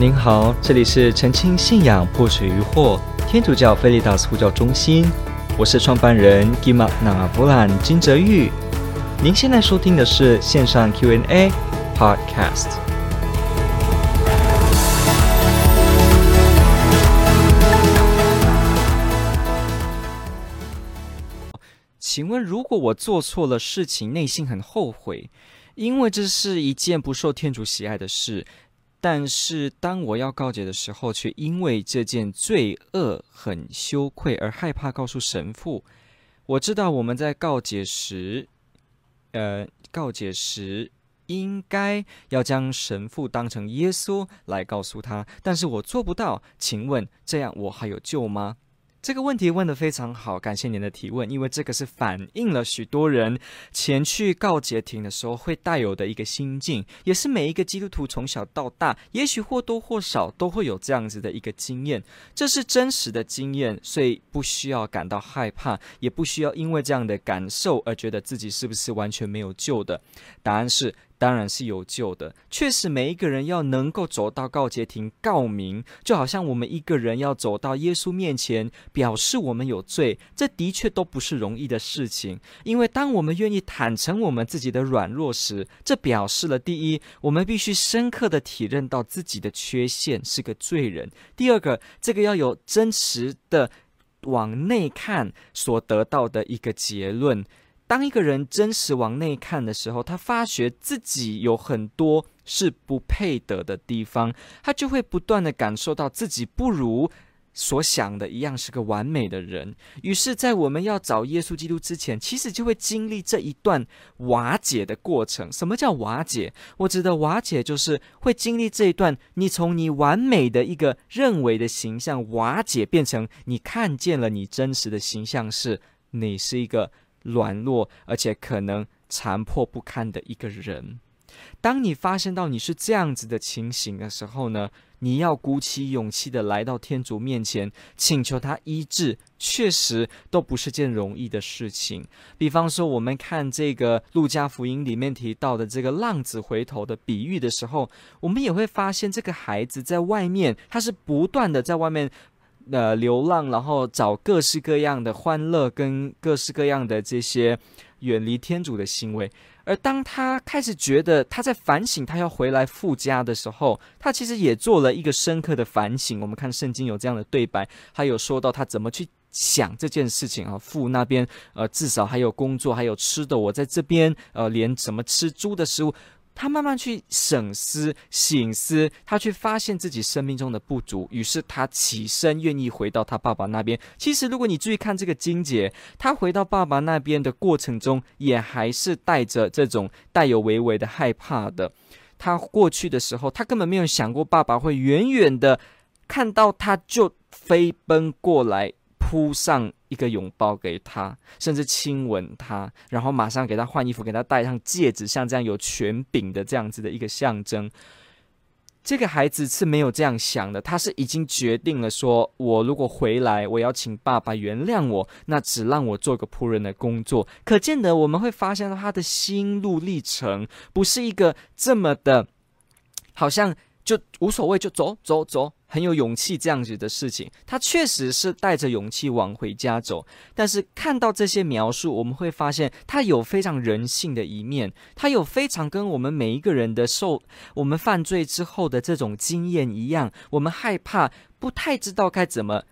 您好，这里是澄清信仰破除疑惑天主教菲利达斯呼叫中心，我是创办人吉玛那弗兰金哲昱。您现在收听的是线上 Q&A Podcast。请问，如果我做错了事情，内心很后悔，因为这是一件不受天主喜爱的事。但是当我要告解的时候，却因为这件罪恶很羞愧而害怕告诉神父。我知道我们在告解时，呃，告解时应该要将神父当成耶稣来告诉他，但是我做不到。请问这样我还有救吗？这个问题问得非常好，感谢您的提问，因为这个是反映了许多人前去告捷亭的时候会带有的一个心境，也是每一个基督徒从小到大，也许或多或少都会有这样子的一个经验，这是真实的经验，所以不需要感到害怕，也不需要因为这样的感受而觉得自己是不是完全没有救的。答案是。当然是有救的。确实，每一个人要能够走到告捷亭告明，就好像我们一个人要走到耶稣面前，表示我们有罪，这的确都不是容易的事情。因为当我们愿意坦诚我们自己的软弱时，这表示了第一，我们必须深刻的体认到自己的缺陷，是个罪人；第二个，这个要有真实的往内看所得到的一个结论。当一个人真实往内看的时候，他发觉自己有很多是不配得的地方，他就会不断地感受到自己不如所想的一样是个完美的人。于是，在我们要找耶稣基督之前，其实就会经历这一段瓦解的过程。什么叫瓦解？我指的瓦解就是会经历这一段，你从你完美的一个认为的形象瓦解，变成你看见了你真实的形象是，你是一个。软弱而且可能残破不堪的一个人，当你发现到你是这样子的情形的时候呢，你要鼓起勇气的来到天主面前，请求他医治，确实都不是件容易的事情。比方说，我们看这个路加福音里面提到的这个浪子回头的比喻的时候，我们也会发现这个孩子在外面，他是不断的在外面。呃，流浪，然后找各式各样的欢乐，跟各式各样的这些远离天主的行为。而当他开始觉得他在反省，他要回来父家的时候，他其实也做了一个深刻的反省。我们看圣经有这样的对白，他有说到他怎么去想这件事情啊。父那边呃，至少还有工作，还有吃的，我在这边呃，连什么吃猪的食物。他慢慢去省思、省思，他去发现自己生命中的不足，于是他起身，愿意回到他爸爸那边。其实，如果你注意看这个金姐，她回到爸爸那边的过程中，也还是带着这种带有微微的害怕的。他过去的时候，他根本没有想过爸爸会远远的看到他就飞奔过来。扑上一个拥抱给他，甚至亲吻他，然后马上给他换衣服，给他戴上戒指，像这样有权柄的这样子的一个象征。这个孩子是没有这样想的，他是已经决定了说，我如果回来，我要请爸爸原谅我，那只让我做个仆人的工作。可见得我们会发现到他的心路历程不是一个这么的，好像就无所谓，就走走走。很有勇气这样子的事情，他确实是带着勇气往回家走。但是看到这些描述，我们会发现他有非常人性的一面，他有非常跟我们每一个人的受我们犯罪之后的这种经验一样，我们害怕，不太知道该怎么。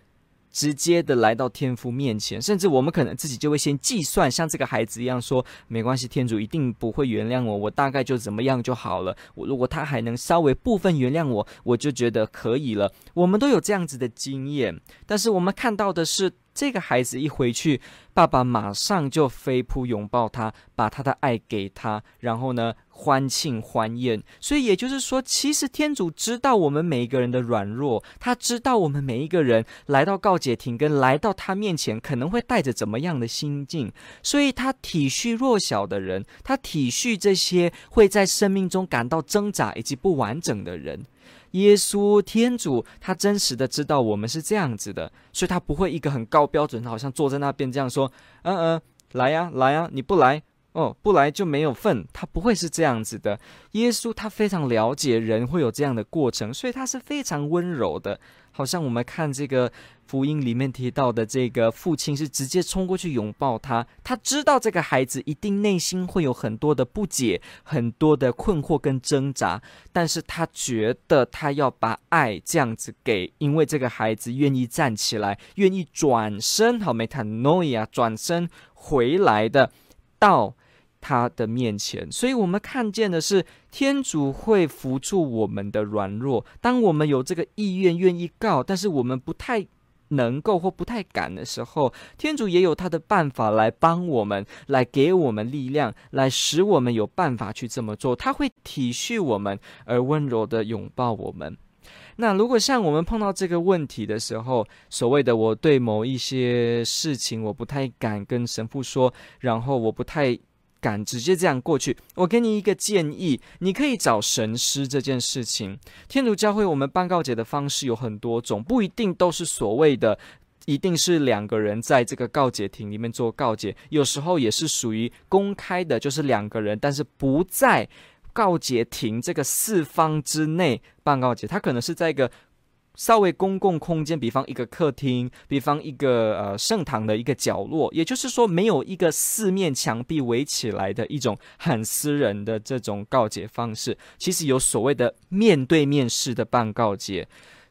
直接的来到天父面前，甚至我们可能自己就会先计算，像这个孩子一样说：“没关系，天主一定不会原谅我，我大概就怎么样就好了。我如果他还能稍微部分原谅我，我就觉得可以了。”我们都有这样子的经验，但是我们看到的是。这个孩子一回去，爸爸马上就飞扑拥抱他，把他的爱给他，然后呢，欢庆欢宴。所以也就是说，其实天主知道我们每一个人的软弱，他知道我们每一个人来到告解亭跟来到他面前可能会带着怎么样的心境，所以他体恤弱小的人，他体恤这些会在生命中感到挣扎以及不完整的人。耶稣天主，他真实的知道我们是这样子的，所以他不会一个很高标准，好像坐在那边这样说：“嗯嗯，来呀来呀，你不来哦，不来就没有份，他不会是这样子的。耶稣他非常了解人会有这样的过程，所以他是非常温柔的。好像我们看这个福音里面提到的，这个父亲是直接冲过去拥抱他，他知道这个孩子一定内心会有很多的不解、很多的困惑跟挣扎，但是他觉得他要把爱这样子给，因为这个孩子愿意站起来，愿意转身，好，metanoia，转身回来的。到他的面前，所以我们看见的是天主会扶助我们的软弱。当我们有这个意愿，愿意告，但是我们不太能够或不太敢的时候，天主也有他的办法来帮我们，来给我们力量，来使我们有办法去这么做。他会体恤我们，而温柔地拥抱我们。那如果像我们碰到这个问题的时候，所谓的我对某一些事情我不太敢跟神父说，然后我不太敢直接这样过去，我给你一个建议，你可以找神师这件事情。天主教会我们办告解的方式有很多种，不一定都是所谓的一定是两个人在这个告解亭里面做告解，有时候也是属于公开的，就是两个人，但是不在。告解亭这个四方之内办告解，他可能是在一个稍微公共空间，比方一个客厅，比方一个呃圣堂的一个角落，也就是说没有一个四面墙壁围起来的一种很私人的这种告解方式。其实有所谓的面对面式的办告解，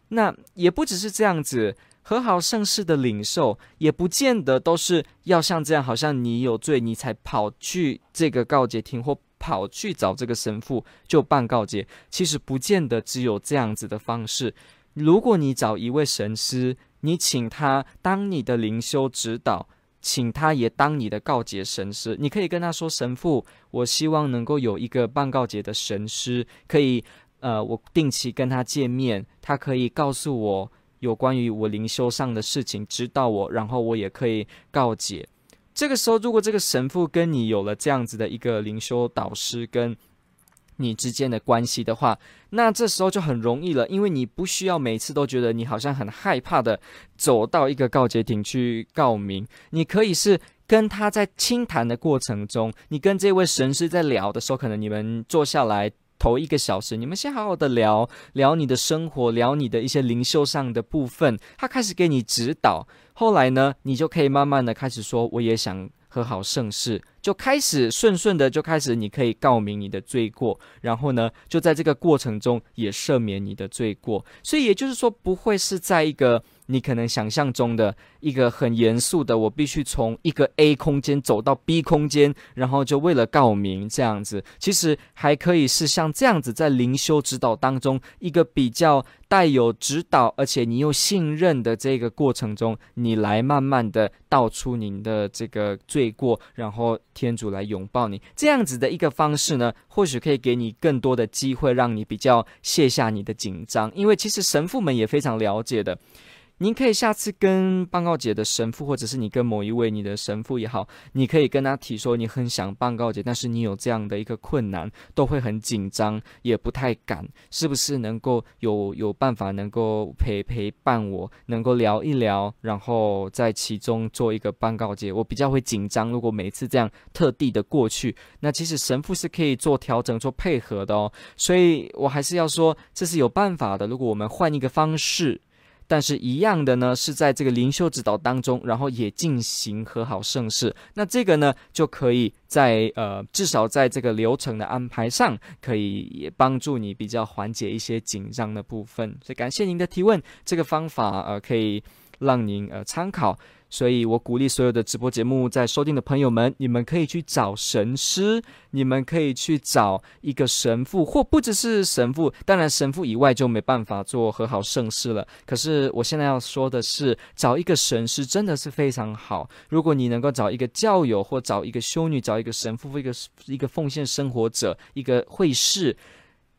那也不只是这样子，和好圣事的领受也不见得都是要像这样，好像你有罪你才跑去这个告解厅或。跑去找这个神父就办告解，其实不见得只有这样子的方式。如果你找一位神师，你请他当你的灵修指导，请他也当你的告解神师，你可以跟他说：“神父，我希望能够有一个办告解的神师，可以呃，我定期跟他见面，他可以告诉我有关于我灵修上的事情，指导我，然后我也可以告解。”这个时候，如果这个神父跟你有了这样子的一个灵修导师跟你之间的关系的话，那这时候就很容易了，因为你不需要每次都觉得你好像很害怕的走到一个告解亭去告明，你可以是跟他在倾谈的过程中，你跟这位神师在聊的时候，可能你们坐下来。头一个小时，你们先好好的聊聊你的生活，聊你的一些灵修上的部分。他开始给你指导，后来呢，你就可以慢慢的开始说，我也想和好盛世，就开始顺顺的就开始，你可以告明你的罪过，然后呢，就在这个过程中也赦免你的罪过。所以也就是说，不会是在一个。你可能想象中的一个很严肃的，我必须从一个 A 空间走到 B 空间，然后就为了告明这样子，其实还可以是像这样子，在灵修指导当中，一个比较带有指导，而且你又信任的这个过程中，你来慢慢的道出您的这个罪过，然后天主来拥抱你，这样子的一个方式呢，或许可以给你更多的机会，让你比较卸下你的紧张，因为其实神父们也非常了解的。您可以下次跟办告解的神父，或者是你跟某一位你的神父也好，你可以跟他提说你很想办告解，但是你有这样的一个困难，都会很紧张，也不太敢，是不是能够有有办法能够陪陪伴我，能够聊一聊，然后在其中做一个办告解？我比较会紧张，如果每次这样特地的过去，那其实神父是可以做调整、做配合的哦。所以我还是要说，这是有办法的。如果我们换一个方式。但是，一样的呢，是在这个灵修指导当中，然后也进行和好盛世。那这个呢，就可以在呃，至少在这个流程的安排上，可以也帮助你比较缓解一些紧张的部分。所以，感谢您的提问，这个方法呃，可以让您呃参考。所以我鼓励所有的直播节目在收听的朋友们，你们可以去找神师，你们可以去找一个神父，或不只是神父，当然神父以外就没办法做和好圣事了。可是我现在要说的是，找一个神师真的是非常好。如果你能够找一个教友，或找一个修女，找一个神父，一个一个奉献生活者，一个会士。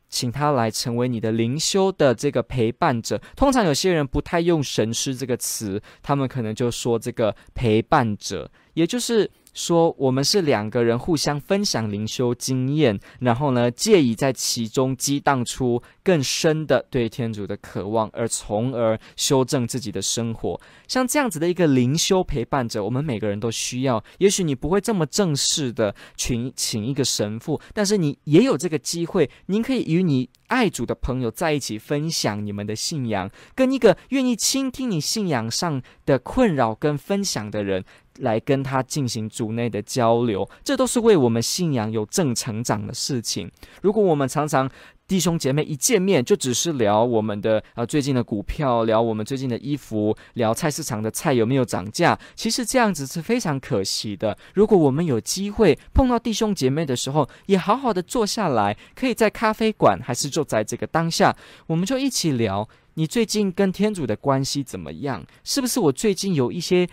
请他来成为你的灵修的这个陪伴者。通常有些人不太用神师这个词，他们可能就说这个陪伴者。也就是。说我们是两个人互相分享灵修经验，然后呢，借以在其中激荡出更深的对天主的渴望，而从而修正自己的生活。像这样子的一个灵修陪伴者，我们每个人都需要。也许你不会这么正式的请请一个神父，但是你也有这个机会，您可以与你爱主的朋友在一起分享你们的信仰，跟一个愿意倾听你信仰上的困扰跟分享的人。来跟他进行组内的交流，这都是为我们信仰有正成长的事情。如果我们常常弟兄姐妹一见面就只是聊我们的呃最近的股票，聊我们最近的衣服，聊菜市场的菜有没有涨价，其实这样子是非常可惜的。如果我们有机会碰到弟兄姐妹的时候，也好好的坐下来，可以在咖啡馆，还是就在这个当下，我们就一起聊，你最近跟天主的关系怎么样？是不是我最近有一些？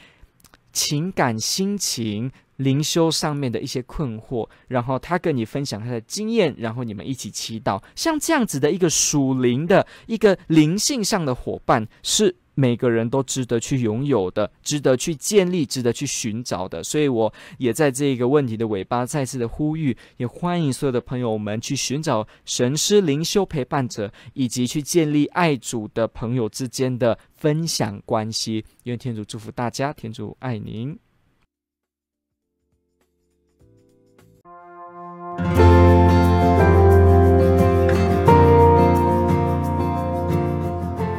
情感、心情、灵修上面的一些困惑，然后他跟你分享他的经验，然后你们一起祈祷，像这样子的一个属灵的一个灵性上的伙伴，是每个人都值得去拥有的，值得去建立，值得去寻找的。所以，我也在这个问题的尾巴再次的呼吁，也欢迎所有的朋友们去寻找神师灵修陪伴者，以及去建立爱主的朋友之间的。分享关系，愿天主祝福大家，天主爱您。